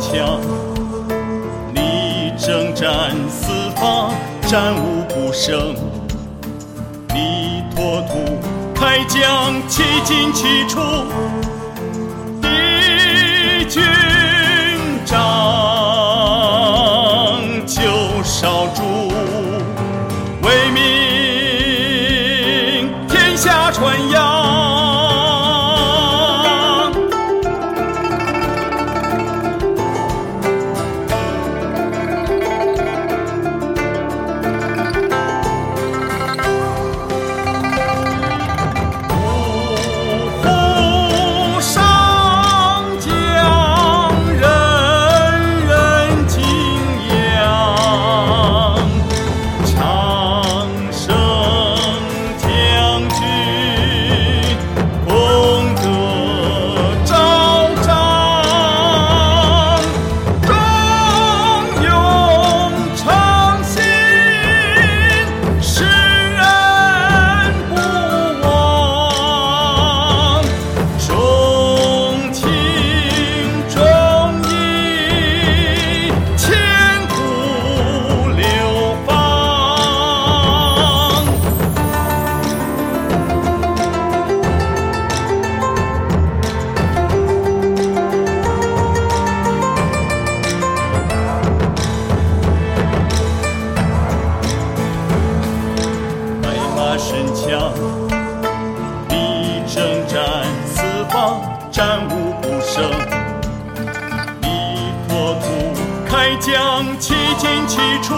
强，你征战四方，战无不胜。你拓土开疆，七进七出，敌军长久少主，威名天下传扬。神枪，你征战四方，战无不胜。你拓土开疆，七进七出，